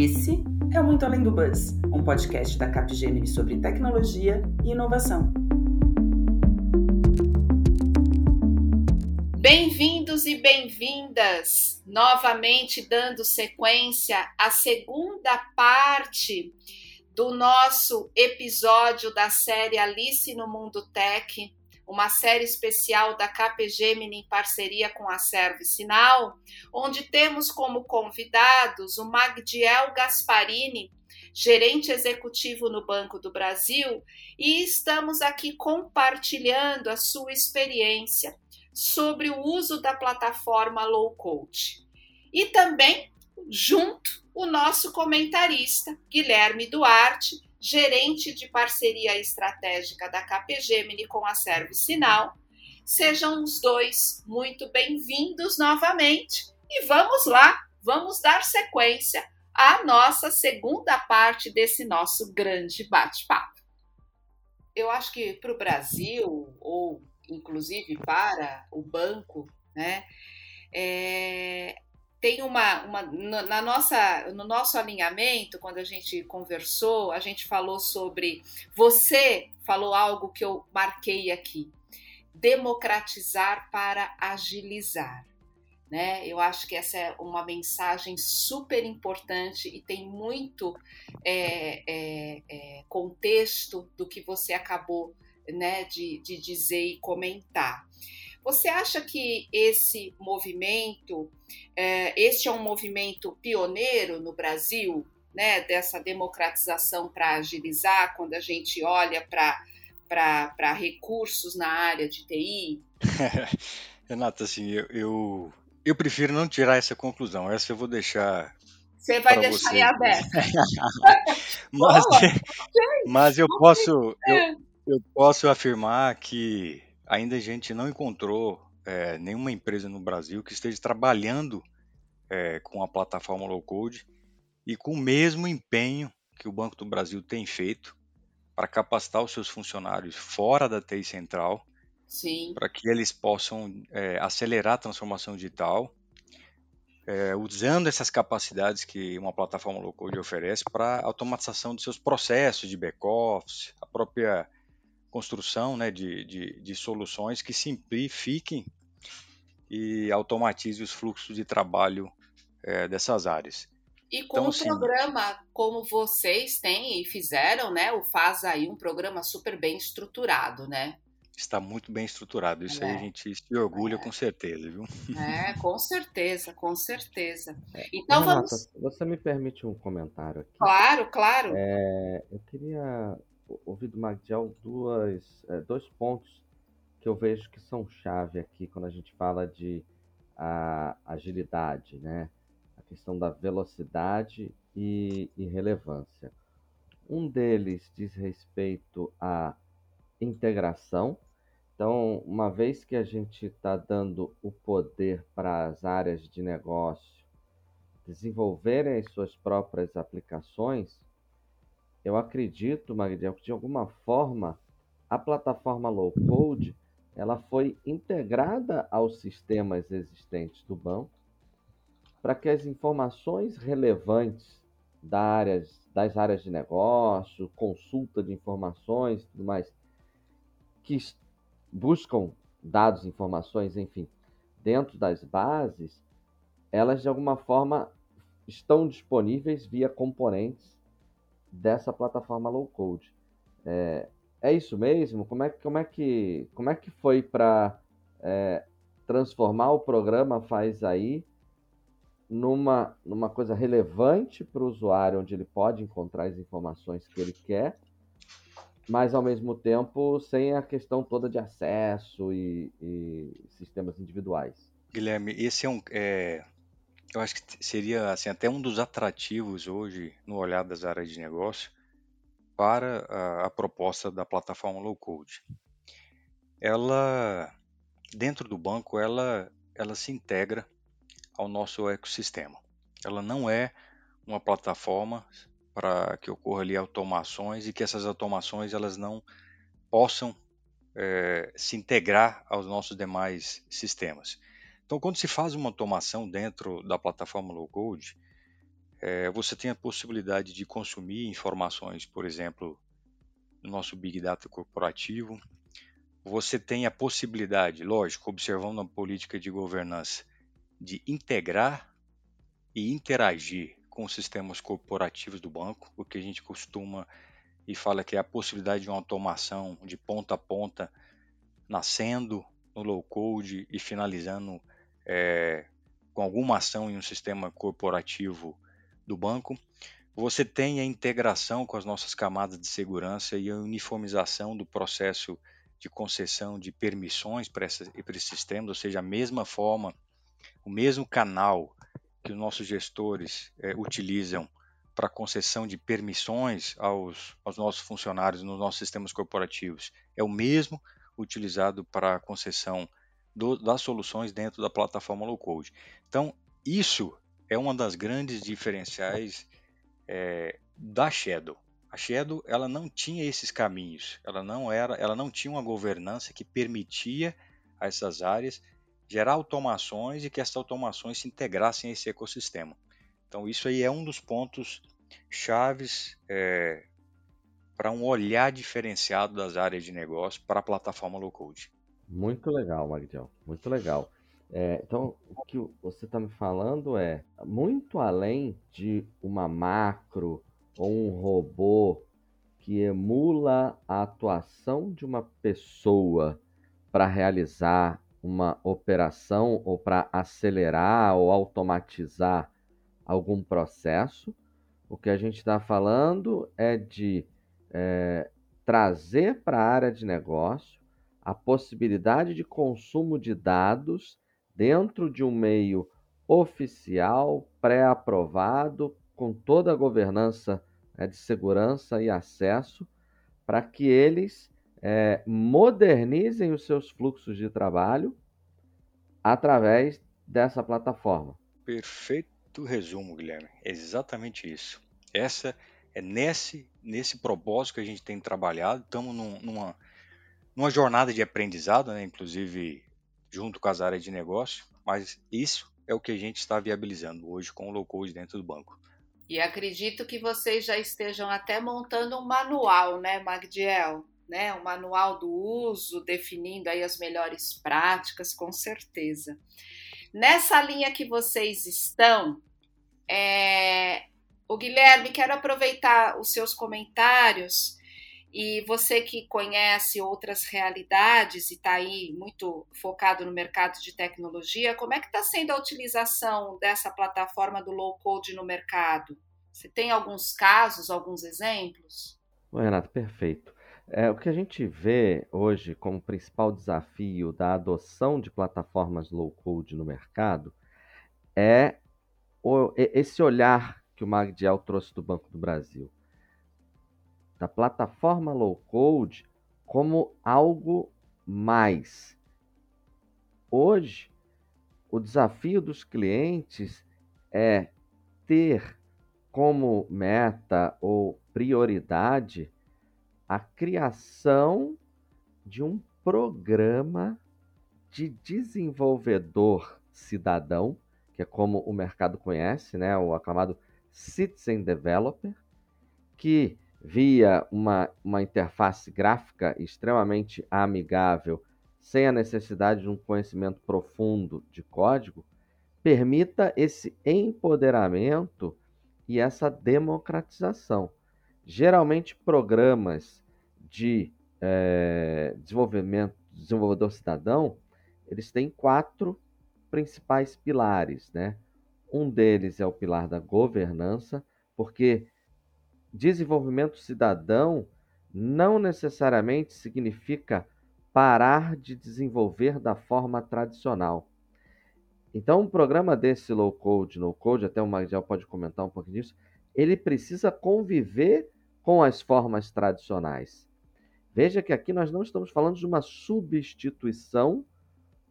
Esse é o Muito Além do Buzz, um podcast da Capgemini sobre tecnologia e inovação. Bem-vindos e bem-vindas, novamente dando sequência à segunda parte do nosso episódio da série Alice no Mundo Tech, uma série especial da Capgemini em parceria com a Serve Sinal, onde temos como convidados o Magdiel Gasparini, gerente executivo no Banco do Brasil, e estamos aqui compartilhando a sua experiência sobre o uso da plataforma Low Code. E também, junto, o nosso comentarista, Guilherme Duarte, gerente de parceria estratégica da Capgemini com a Serve Sinal. Sejam os dois muito bem-vindos novamente e vamos lá, vamos dar sequência à nossa segunda parte desse nosso grande bate-papo. Eu acho que para o Brasil, ou inclusive para o banco, né, é, tem uma, uma na nossa no nosso alinhamento quando a gente conversou a gente falou sobre você falou algo que eu marquei aqui democratizar para agilizar né? Eu acho que essa é uma mensagem super importante e tem muito é, é, é, contexto do que você acabou né de, de dizer e comentar você acha que esse movimento, é, este é um movimento pioneiro no Brasil, né, dessa democratização para agilizar, quando a gente olha para recursos na área de TI? Renata, assim, eu, eu, eu, prefiro não tirar essa conclusão. Essa eu vou deixar. Você vai deixar você. aberto. mas, mas eu posso. Eu, eu posso afirmar que ainda a gente não encontrou é, nenhuma empresa no Brasil que esteja trabalhando é, com a plataforma low code e com o mesmo empenho que o Banco do Brasil tem feito para capacitar os seus funcionários fora da TI central, para que eles possam é, acelerar a transformação digital, é, usando essas capacidades que uma plataforma low code oferece para automatização dos seus processos de back-office, a própria construção né, de, de, de soluções que simplifiquem e automatizem os fluxos de trabalho é, dessas áreas. E com então, um assim, programa como vocês têm e fizeram, né? O Faz aí um programa super bem estruturado, né? Está muito bem estruturado. Isso é. aí a gente se orgulha é. com certeza, viu? É, com certeza, com certeza. É, então Renata, vamos. Você me permite um comentário aqui? Claro, claro. É, eu queria ouvi do Magdiel duas, é, dois pontos que eu vejo que são chave aqui quando a gente fala de a, agilidade, né? A questão da velocidade e, e relevância. Um deles diz respeito à integração. Então, uma vez que a gente está dando o poder para as áreas de negócio desenvolverem as suas próprias aplicações, eu acredito, Magdiel, que de alguma forma a plataforma low code ela foi integrada aos sistemas existentes do banco para que as informações relevantes da áreas, das áreas de negócio, consulta de informações, tudo mais, que buscam dados, informações, enfim, dentro das bases, elas de alguma forma estão disponíveis via componentes dessa plataforma low code. É, é isso mesmo? Como é, como é, que, como é que foi para é, transformar o programa Faz Aí numa, numa coisa relevante para o usuário, onde ele pode encontrar as informações que ele quer, mas ao mesmo tempo sem a questão toda de acesso e, e sistemas individuais? Guilherme, esse é um. É eu acho que seria assim, até um dos atrativos hoje no olhar das áreas de negócio para a, a proposta da plataforma low code. Ela, dentro do banco, ela, ela se integra ao nosso ecossistema. Ela não é uma plataforma para que ocorra ali automações e que essas automações elas não possam é, se integrar aos nossos demais sistemas. Então, quando se faz uma automação dentro da plataforma low code, é, você tem a possibilidade de consumir informações, por exemplo, no nosso Big Data corporativo. Você tem a possibilidade, lógico, observando a política de governança, de integrar e interagir com os sistemas corporativos do banco, o que a gente costuma e fala que é a possibilidade de uma automação de ponta a ponta, nascendo no low code e finalizando é, com alguma ação em um sistema corporativo do banco. Você tem a integração com as nossas camadas de segurança e a uniformização do processo de concessão de permissões para, essa, para esses sistemas, ou seja, a mesma forma, o mesmo canal que os nossos gestores é, utilizam para concessão de permissões aos, aos nossos funcionários nos nossos sistemas corporativos é o mesmo utilizado para concessão do, das soluções dentro da plataforma low code. Então, isso é uma das grandes diferenciais é, da Shadow. A Shadow ela não tinha esses caminhos, ela não era, ela não tinha uma governança que permitia a essas áreas gerar automações e que essas automações se integrassem a esse ecossistema. Então isso aí é um dos pontos chaves é, para um olhar diferenciado das áreas de negócio para a plataforma low code. Muito legal, Magdiel, muito legal. É, então, o que você está me falando é muito além de uma macro ou um robô que emula a atuação de uma pessoa para realizar uma operação ou para acelerar ou automatizar algum processo. O que a gente está falando é de é, trazer para a área de negócio a possibilidade de consumo de dados dentro de um meio oficial, pré-aprovado, com toda a governança né, de segurança e acesso, para que eles é, modernizem os seus fluxos de trabalho através dessa plataforma. Perfeito resumo, Guilherme. É exatamente isso. Essa é nesse nesse propósito que a gente tem trabalhado. Estamos num, numa numa jornada de aprendizado, né? inclusive junto com as áreas de negócio, mas isso é o que a gente está viabilizando hoje com o low code dentro do banco. E acredito que vocês já estejam até montando um manual, né, Magdiel? Né, um manual do uso, definindo aí as melhores práticas, com certeza. Nessa linha que vocês estão, é... o Guilherme, quero aproveitar os seus comentários e você que conhece outras realidades e está aí muito focado no mercado de tecnologia, como é que está sendo a utilização dessa plataforma do low code no mercado? Você tem alguns casos, alguns exemplos? Oi, Renato, perfeito. É, o que a gente vê hoje como principal desafio da adoção de plataformas low code no mercado é o, esse olhar que o Magdiel trouxe do Banco do Brasil da plataforma low code como algo mais. Hoje, o desafio dos clientes é ter como meta ou prioridade a criação de um programa de desenvolvedor cidadão, que é como o mercado conhece, né, o aclamado Citizen Developer, que via uma, uma interface gráfica extremamente amigável, sem a necessidade de um conhecimento profundo de código, permita esse empoderamento e essa democratização. Geralmente, programas de é, desenvolvimento, desenvolvedor cidadão, eles têm quatro principais pilares, né? Um deles é o pilar da governança, porque desenvolvimento cidadão não necessariamente significa parar de desenvolver da forma tradicional. Então, um programa desse low code, no code, até o Magdiel pode comentar um pouquinho disso, ele precisa conviver com as formas tradicionais. Veja que aqui nós não estamos falando de uma substituição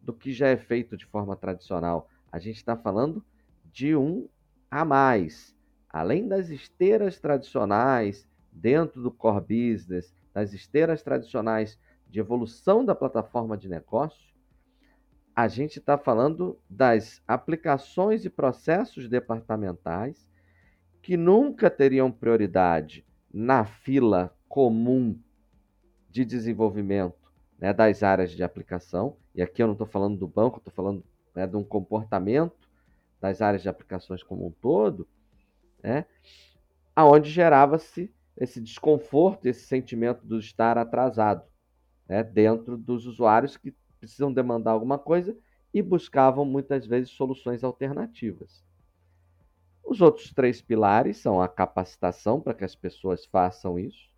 do que já é feito de forma tradicional. A gente está falando de um a mais além das esteiras tradicionais dentro do core business, das esteiras tradicionais de evolução da plataforma de negócio, a gente está falando das aplicações e processos departamentais que nunca teriam prioridade na fila comum de desenvolvimento né, das áreas de aplicação. E aqui eu não estou falando do banco, estou falando né, de um comportamento das áreas de aplicações como um todo, né, aonde gerava-se esse desconforto, esse sentimento de estar atrasado né, dentro dos usuários que precisam demandar alguma coisa e buscavam muitas vezes soluções alternativas. Os outros três pilares são a capacitação para que as pessoas façam isso.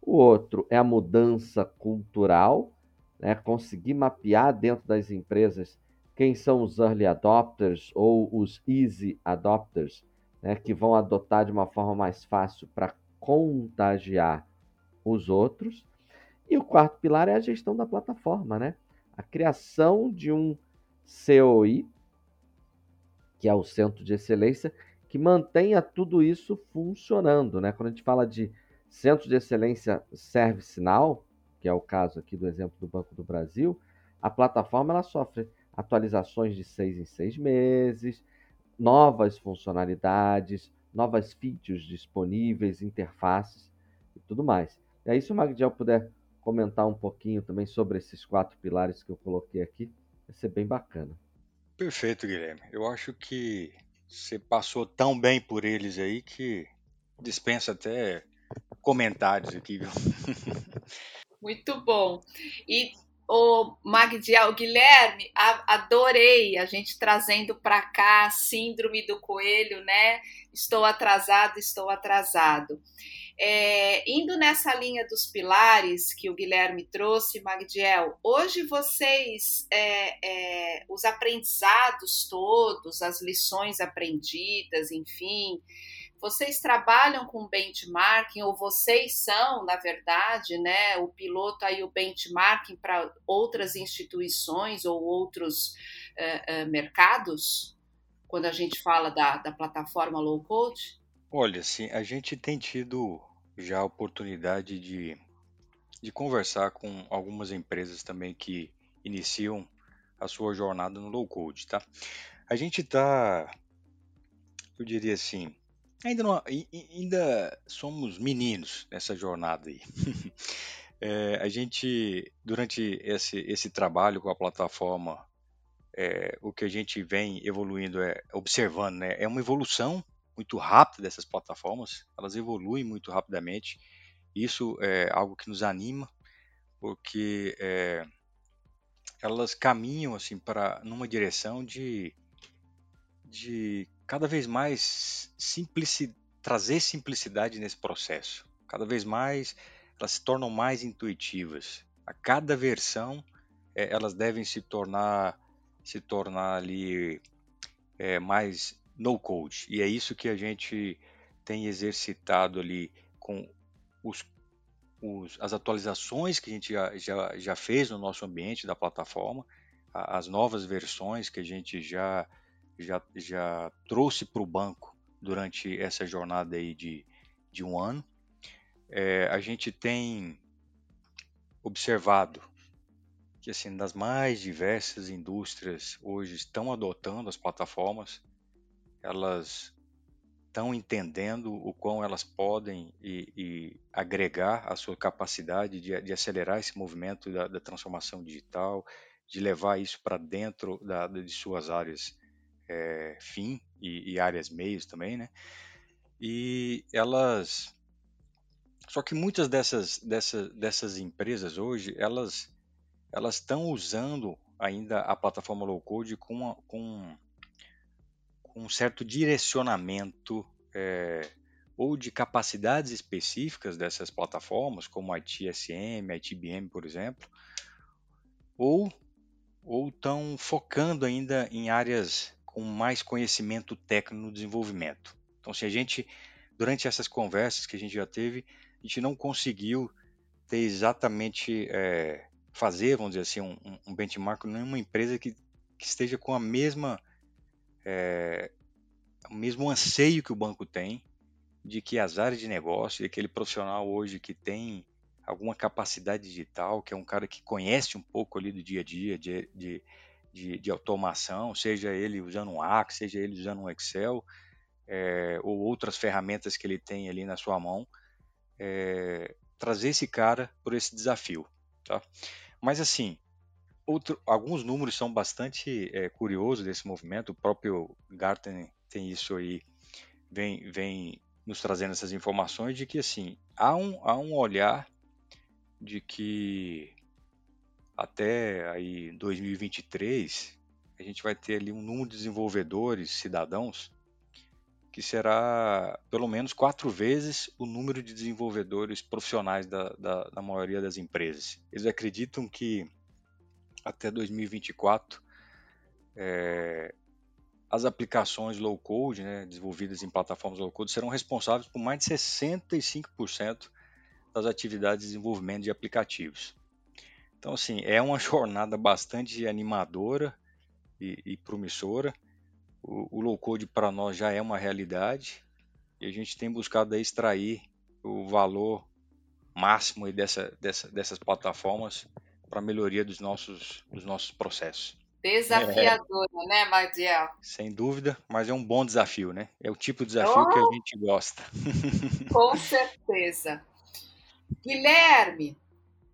O outro é a mudança cultural, né? conseguir mapear dentro das empresas quem são os early adopters ou os easy adopters, né? que vão adotar de uma forma mais fácil para contagiar os outros. E o quarto pilar é a gestão da plataforma, né? A criação de um COI, que é o Centro de Excelência, que mantenha tudo isso funcionando. Né? Quando a gente fala de Centro de Excelência ServiceNow, que é o caso aqui do exemplo do Banco do Brasil, a plataforma ela sofre atualizações de seis em seis meses, novas funcionalidades, novas features disponíveis, interfaces e tudo mais. E aí, se o Magdiel puder comentar um pouquinho também sobre esses quatro pilares que eu coloquei aqui, vai ser bem bacana. Perfeito, Guilherme. Eu acho que você passou tão bem por eles aí que dispensa até comentários aqui, viu? Muito bom. E o Magdiel Guilherme, adorei a gente trazendo para cá a síndrome do coelho, né? Estou atrasado, estou atrasado. É, indo nessa linha dos pilares que o Guilherme trouxe, Magdiel, hoje vocês, é, é, os aprendizados todos, as lições aprendidas, enfim, vocês trabalham com benchmarking ou vocês são, na verdade, né, o piloto aí o benchmarking para outras instituições ou outros uh, uh, mercados? Quando a gente fala da, da plataforma low code? Olha, sim, a gente tem tido já a oportunidade de, de conversar com algumas empresas também que iniciam a sua jornada no low code, tá? A gente está, eu diria assim, Ainda, não, ainda somos meninos nessa jornada aí. é, a gente, durante esse, esse trabalho com a plataforma, é, o que a gente vem evoluindo, é observando, né, é uma evolução muito rápida dessas plataformas, elas evoluem muito rapidamente. Isso é algo que nos anima, porque é, elas caminham assim para numa direção de, de cada vez mais simplici trazer simplicidade nesse processo. Cada vez mais elas se tornam mais intuitivas. A cada versão é, elas devem se tornar se tornar ali é, mais no code. E é isso que a gente tem exercitado ali com os, os, as atualizações que a gente já, já, já fez no nosso ambiente da plataforma, as novas versões que a gente já já, já trouxe para o banco durante essa jornada aí de, de um ano. É, a gente tem observado que assim das mais diversas indústrias hoje estão adotando as plataformas, elas estão entendendo o quão elas podem e, e agregar a sua capacidade de, de acelerar esse movimento da, da, transformação digital, de levar isso para dentro da, de suas áreas é, fim e, e, áreas meios também, né? E elas, só que muitas dessas, dessas, dessas empresas hoje, elas elas estão usando ainda a plataforma low code com, com, com um certo direcionamento é, ou de capacidades específicas dessas plataformas, como a ITSM, a ITBM, por exemplo, ou ou estão focando ainda em áreas com mais conhecimento técnico no desenvolvimento. Então, se a gente, durante essas conversas que a gente já teve, a gente não conseguiu ter exatamente é, fazer, vamos dizer assim, um, um benchmark numa empresa que, que, esteja com a mesma é, o mesmo anseio que o banco tem de que as áreas de negócio e aquele profissional hoje que tem alguma capacidade digital, que é um cara que conhece um pouco ali do dia a dia, de, de de, de automação, seja ele usando um Axe, seja ele usando um Excel, é, ou outras ferramentas que ele tem ali na sua mão, é, trazer esse cara por esse desafio. Tá? Mas assim, outro, alguns números são bastante é, curiosos desse movimento. O próprio Gartner tem isso aí, vem, vem nos trazendo essas informações de que assim há um, há um olhar de que até aí 2023 a gente vai ter ali um número de desenvolvedores, cidadãos, que será pelo menos quatro vezes o número de desenvolvedores profissionais da, da, da maioria das empresas. Eles acreditam que até 2024 é, as aplicações low code, né, desenvolvidas em plataformas low code, serão responsáveis por mais de 65% das atividades de desenvolvimento de aplicativos. Então, assim, é uma jornada bastante animadora e, e promissora. O, o low code para nós já é uma realidade e a gente tem buscado extrair o valor máximo dessa, dessa, dessas plataformas para a melhoria dos nossos, dos nossos processos. Desafiadora, é. né, Madiel? Sem dúvida, mas é um bom desafio, né? É o tipo de desafio oh, que a oh! gente gosta. Com certeza. Guilherme,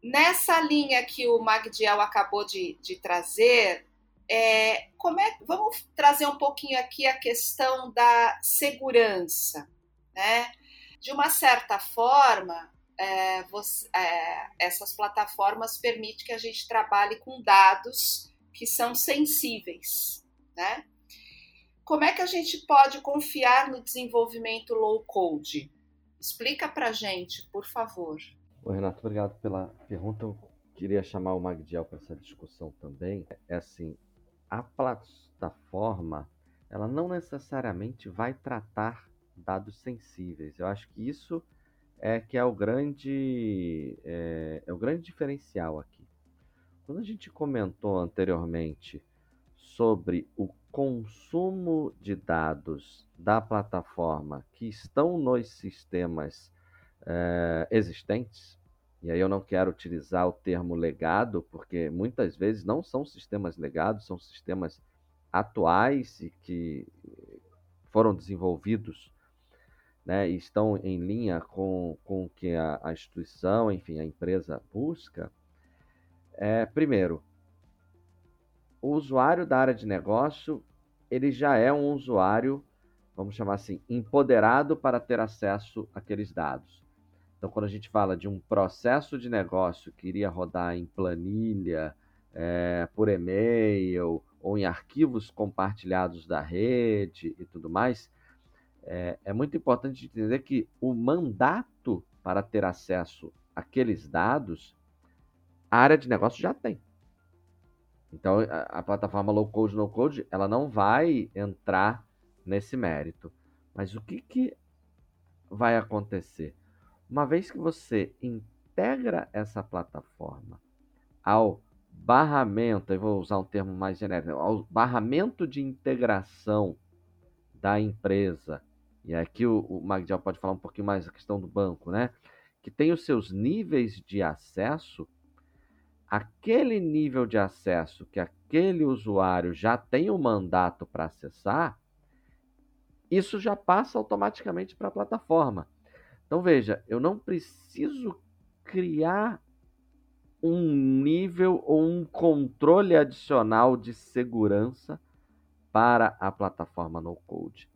nessa linha que o Magdiel acabou de, de trazer, é, como é, vamos trazer um pouquinho aqui a questão da segurança. Né? De uma certa forma, é, você, é, essas plataformas permitem que a gente trabalhe com dados que são sensíveis. Né? Como é que a gente pode confiar no desenvolvimento low code? Explica para gente, por favor. Oi, Renato, obrigado pela pergunta. Eu queria chamar o Magdiel para essa discussão também. É assim, a plataforma, ela não necessariamente vai tratar dados sensíveis. Eu acho que isso é que é o grande é, é o grande diferencial aqui. Quando a gente comentou anteriormente sobre o consumo de dados da plataforma que estão nos sistemas é, existentes, e aí eu não quero utilizar o termo legado, porque muitas vezes não são sistemas legados, são sistemas atuais e que foram desenvolvidos né, e estão em linha com, com o que a, a instituição, enfim, a empresa busca. É, primeiro, o usuário da área de negócio, ele já é um usuário, vamos chamar assim, empoderado para ter acesso àqueles dados. Então, quando a gente fala de um processo de negócio que iria rodar em planilha, é, por e-mail ou em arquivos compartilhados da rede e tudo mais, é, é muito importante entender que o mandato para ter acesso àqueles dados, a área de negócio já tem. Então, a, a plataforma low code, no code, ela não vai entrar nesse mérito. Mas o que, que vai acontecer? Uma vez que você integra essa plataforma ao barramento, eu vou usar um termo mais genérico, ao barramento de integração da empresa, e aqui o, o Magdiel pode falar um pouquinho mais da questão do banco, né? Que tem os seus níveis de acesso, aquele nível de acesso que aquele usuário já tem o um mandato para acessar, isso já passa automaticamente para a plataforma. Então veja, eu não preciso criar um nível ou um controle adicional de segurança para a plataforma no code.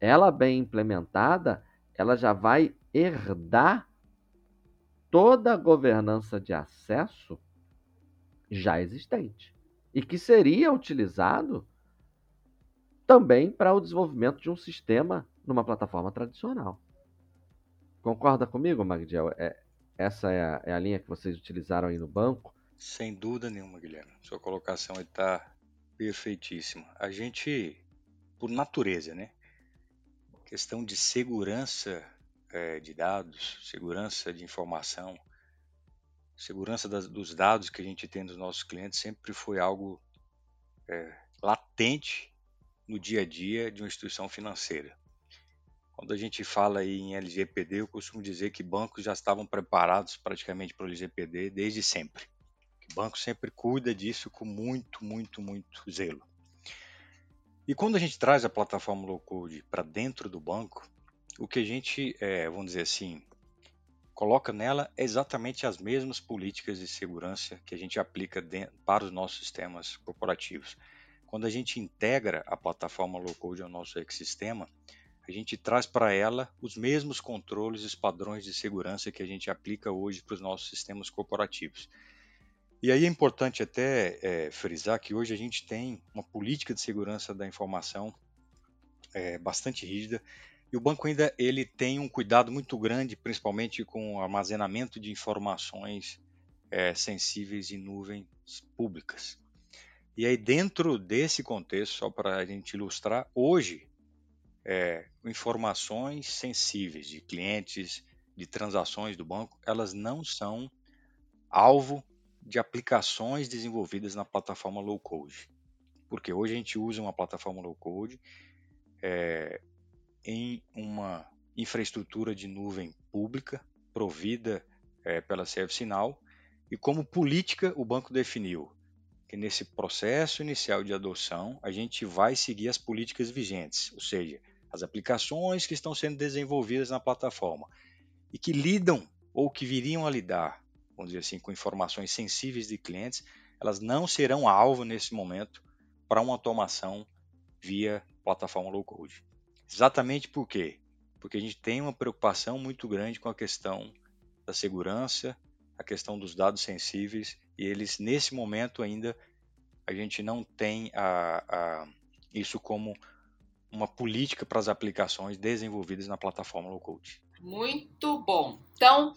Ela bem implementada, ela já vai herdar toda a governança de acesso já existente e que seria utilizado também para o desenvolvimento de um sistema numa plataforma tradicional. Concorda comigo, Magdiel? É, essa é a, é a, linha que vocês utilizaram aí no banco? Sem dúvida nenhuma, Guilherme. Sua colocação está perfeitíssima. A gente, por natureza, né? Questão de segurança é, de dados, segurança de informação, segurança das, dos dados que a gente tem dos nossos clientes sempre foi algo é, latente no dia a dia de uma instituição financeira. Quando a gente fala em LGPD, eu costumo dizer que bancos já estavam preparados praticamente para o LGPD desde sempre. O banco sempre cuida disso com muito, muito, muito zelo. E quando a gente traz a plataforma low code para dentro do banco, o que a gente, é, vamos dizer assim, coloca nela é exatamente as mesmas políticas de segurança que a gente aplica dentro, para os nossos sistemas corporativos. Quando a gente integra a plataforma low code ao nosso ecossistema, a gente traz para ela os mesmos controles e padrões de segurança que a gente aplica hoje para os nossos sistemas corporativos. E aí é importante até é, frisar que hoje a gente tem uma política de segurança da informação é, bastante rígida e o banco ainda ele tem um cuidado muito grande, principalmente com o armazenamento de informações é, sensíveis em nuvens públicas. E aí dentro desse contexto, só para a gente ilustrar, hoje é, informações sensíveis de clientes, de transações do banco, elas não são alvo de aplicações desenvolvidas na plataforma low code. Porque hoje a gente usa uma plataforma low code é, em uma infraestrutura de nuvem pública provida é, pela ServiceNow e como política o banco definiu que nesse processo inicial de adoção a gente vai seguir as políticas vigentes, ou seja, as aplicações que estão sendo desenvolvidas na plataforma e que lidam ou que viriam a lidar vamos dizer assim, com informações sensíveis de clientes, elas não serão alvo nesse momento para uma automação via plataforma low code. Exatamente por quê? Porque a gente tem uma preocupação muito grande com a questão da segurança, a questão dos dados sensíveis, e eles, nesse momento ainda, a gente não tem a, a, isso como uma política para as aplicações desenvolvidas na plataforma low code. Muito bom. Então,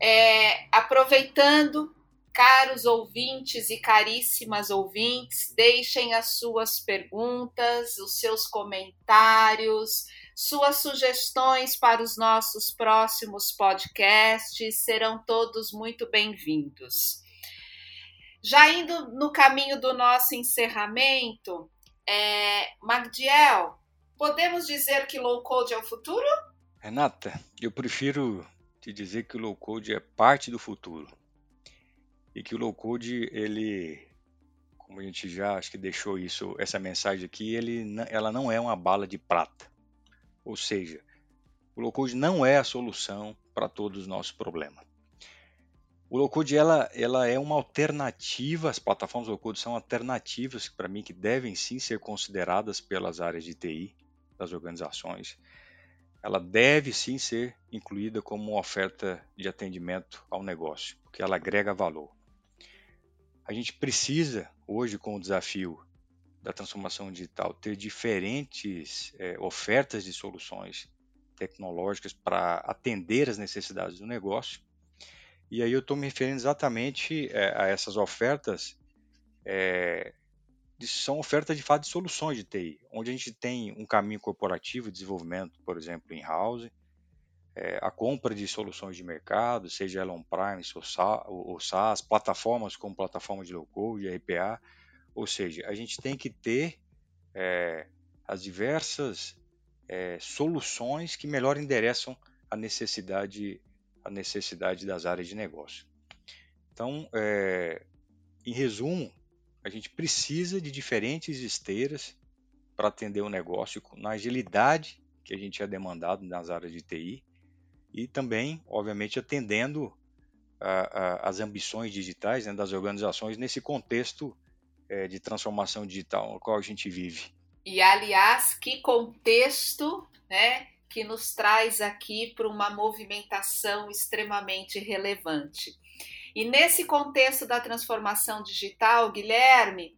é, aproveitando, caros ouvintes e caríssimas ouvintes, deixem as suas perguntas, os seus comentários, suas sugestões para os nossos próximos podcasts, serão todos muito bem-vindos. Já indo no caminho do nosso encerramento, é, Magdiel, podemos dizer que low code é o futuro? Renata, eu prefiro te dizer que o low code é parte do futuro. E que o low code, ele, como a gente já acho que deixou isso, essa mensagem aqui, ele, ela não é uma bala de prata. Ou seja, o low code não é a solução para todos os nossos problemas. O low code ela, ela é uma alternativa, as plataformas low code são alternativas para mim que devem sim ser consideradas pelas áreas de TI das organizações ela deve sim ser incluída como uma oferta de atendimento ao negócio, porque ela agrega valor. A gente precisa, hoje, com o desafio da transformação digital, ter diferentes é, ofertas de soluções tecnológicas para atender as necessidades do negócio. E aí eu estou me referindo exatamente é, a essas ofertas é, são ofertas de fato de soluções de TI, onde a gente tem um caminho corporativo de desenvolvimento, por exemplo, em house, é, a compra de soluções de mercado, seja ela on-prime ou SaaS, plataformas como plataforma de low-code, RPA, ou seja, a gente tem que ter é, as diversas é, soluções que melhor endereçam a necessidade, a necessidade das áreas de negócio. Então, é, em resumo, a gente precisa de diferentes esteiras para atender o negócio na agilidade que a gente é demandado nas áreas de TI e também, obviamente, atendendo a, a, as ambições digitais né, das organizações nesse contexto é, de transformação digital no qual a gente vive. E, aliás, que contexto né, que nos traz aqui para uma movimentação extremamente relevante. E nesse contexto da transformação digital, Guilherme,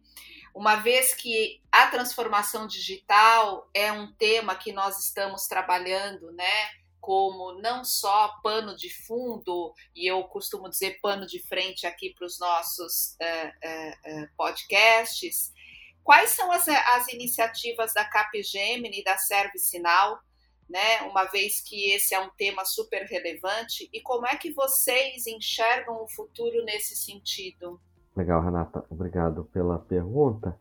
uma vez que a transformação digital é um tema que nós estamos trabalhando, né? Como não só pano de fundo, e eu costumo dizer pano de frente aqui para os nossos uh, uh, uh, podcasts, quais são as, as iniciativas da Capgemini e da ServiceNow né? Uma vez que esse é um tema super relevante e como é que vocês enxergam o futuro nesse sentido? Legal, Renata, obrigado pela pergunta.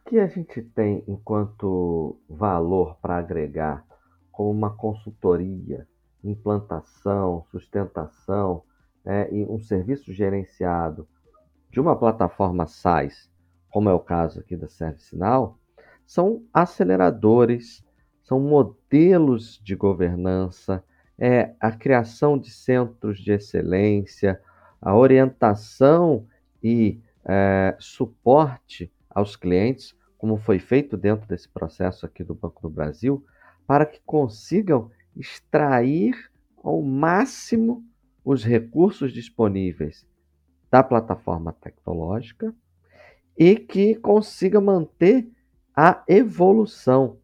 O que a gente tem enquanto valor para agregar como uma consultoria, implantação, sustentação né, e um serviço gerenciado de uma plataforma SaaS, como é o caso aqui da ServiceNow, são aceleradores, são modelos de governança, é a criação de centros de excelência, a orientação e é, suporte aos clientes, como foi feito dentro desse processo aqui do Banco do Brasil, para que consigam extrair ao máximo os recursos disponíveis da plataforma tecnológica e que consiga manter a evolução.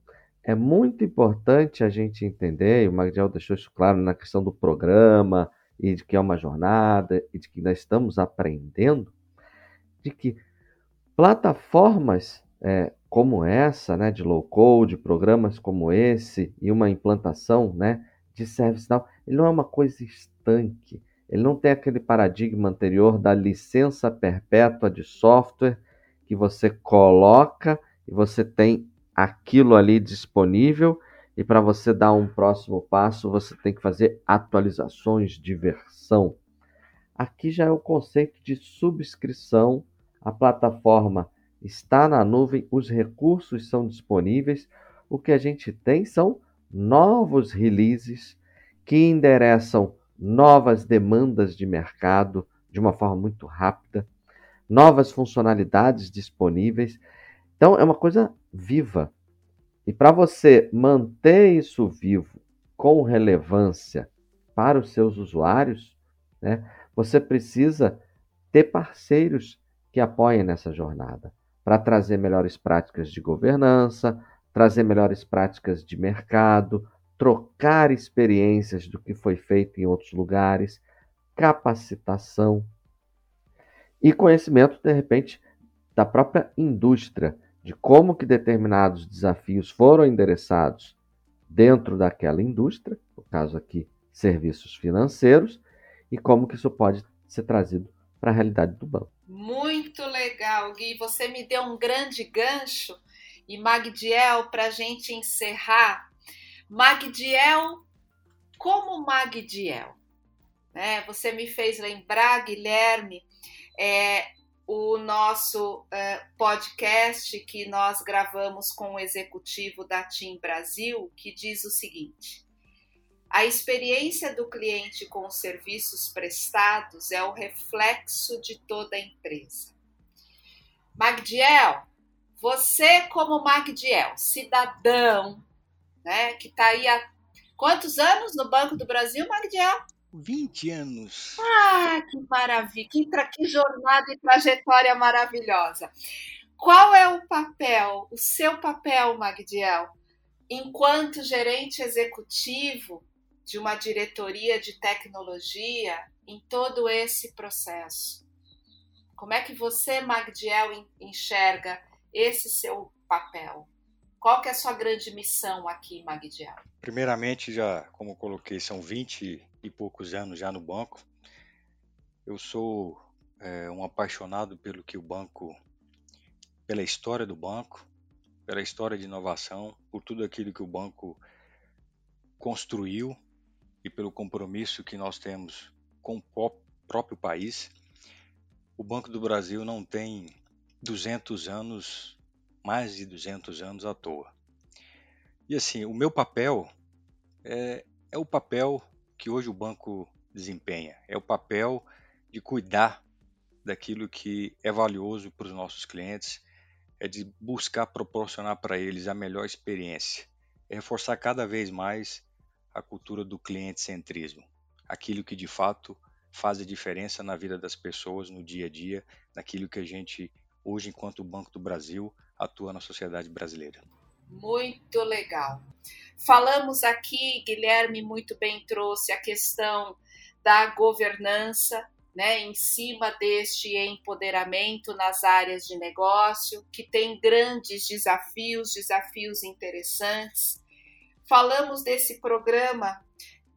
É muito importante a gente entender, e o Magdiel deixou isso claro na questão do programa, e de que é uma jornada, e de que nós estamos aprendendo, de que plataformas é, como essa, né, de low code, programas como esse e uma implantação, né, de service now, ele não é uma coisa estanque. Ele não tem aquele paradigma anterior da licença perpétua de software que você coloca e você tem aquilo ali disponível e para você dar um próximo passo você tem que fazer atualizações de versão. Aqui já é o conceito de subscrição, a plataforma está na nuvem, os recursos são disponíveis. O que a gente tem são novos releases que endereçam novas demandas de mercado de uma forma muito rápida, novas funcionalidades disponíveis. Então, é uma coisa viva. E para você manter isso vivo com relevância para os seus usuários, né, você precisa ter parceiros que apoiem nessa jornada para trazer melhores práticas de governança, trazer melhores práticas de mercado, trocar experiências do que foi feito em outros lugares, capacitação e conhecimento, de repente, da própria indústria, de como que determinados desafios foram endereçados dentro daquela indústria, no caso aqui, serviços financeiros, e como que isso pode ser trazido para a realidade do banco. Muito legal, Gui. Você me deu um grande gancho. E Magdiel, para a gente encerrar, Magdiel como Magdiel. Né? Você me fez lembrar, Guilherme, é, o nosso é, podcast que nós gravamos com o executivo da TIM Brasil, que diz o seguinte: a experiência do cliente com os serviços prestados é o reflexo de toda a empresa. Magdiel, você como Magdiel, cidadão, né, que está aí há quantos anos no Banco do Brasil, Magdiel? 20 anos. Ah, que maravilha, que, que jornada e trajetória maravilhosa. Qual é o papel, o seu papel, Magdiel, enquanto gerente executivo de uma diretoria de tecnologia em todo esse processo? Como é que você, Magdiel, enxerga esse seu papel? Qual que é a sua grande missão aqui, Magdiel? Primeiramente, já como coloquei, são 20 e poucos anos já no banco. Eu sou é, um apaixonado pelo que o banco, pela história do banco, pela história de inovação, por tudo aquilo que o banco construiu e pelo compromisso que nós temos com o próprio país. O Banco do Brasil não tem 200 anos mais de 200 anos à toa. E assim, o meu papel é, é o papel que hoje o banco desempenha, é o papel de cuidar daquilo que é valioso para os nossos clientes, é de buscar proporcionar para eles a melhor experiência, é reforçar cada vez mais a cultura do cliente-centrismo, aquilo que de fato faz a diferença na vida das pessoas no dia a dia, naquilo que a gente hoje, enquanto Banco do Brasil, atua na sociedade brasileira. Muito legal. Falamos aqui, Guilherme muito bem trouxe a questão da governança, né, em cima deste empoderamento nas áreas de negócio, que tem grandes desafios, desafios interessantes. Falamos desse programa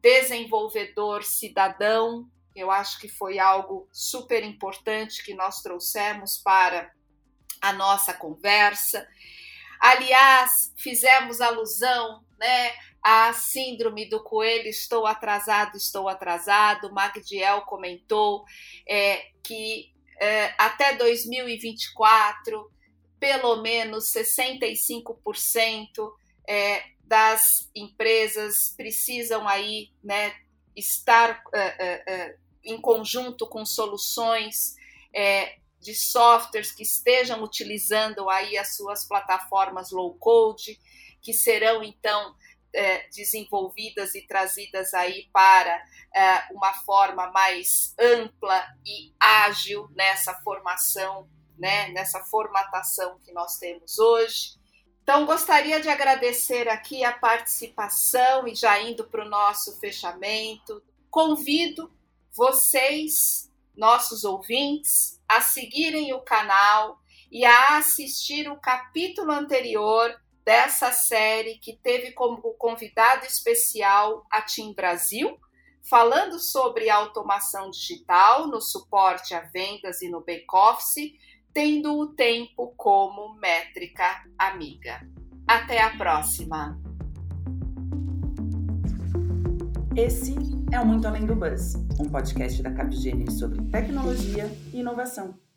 Desenvolvedor Cidadão, eu acho que foi algo super importante que nós trouxemos para a nossa conversa. Aliás, fizemos alusão né, à síndrome do coelho, estou atrasado, estou atrasado. Magdiel comentou é, que é, até 2024 pelo menos 65% é, das empresas precisam aí, né, estar uh, uh, uh, em conjunto com soluções é, de softwares que estejam utilizando aí as suas plataformas low code, que serão então é, desenvolvidas e trazidas aí para é, uma forma mais ampla e ágil nessa formação, né, nessa formatação que nós temos hoje. Então, gostaria de agradecer aqui a participação e já indo para o nosso fechamento, convido vocês, nossos ouvintes, a seguirem o canal e a assistir o capítulo anterior dessa série que teve como convidado especial a Team Brasil, falando sobre automação digital no suporte a vendas e no back-office, tendo o tempo como métrica amiga. Até a próxima! Esse é o Muito Além do Buzz, um podcast da Capgemini sobre tecnologia e inovação.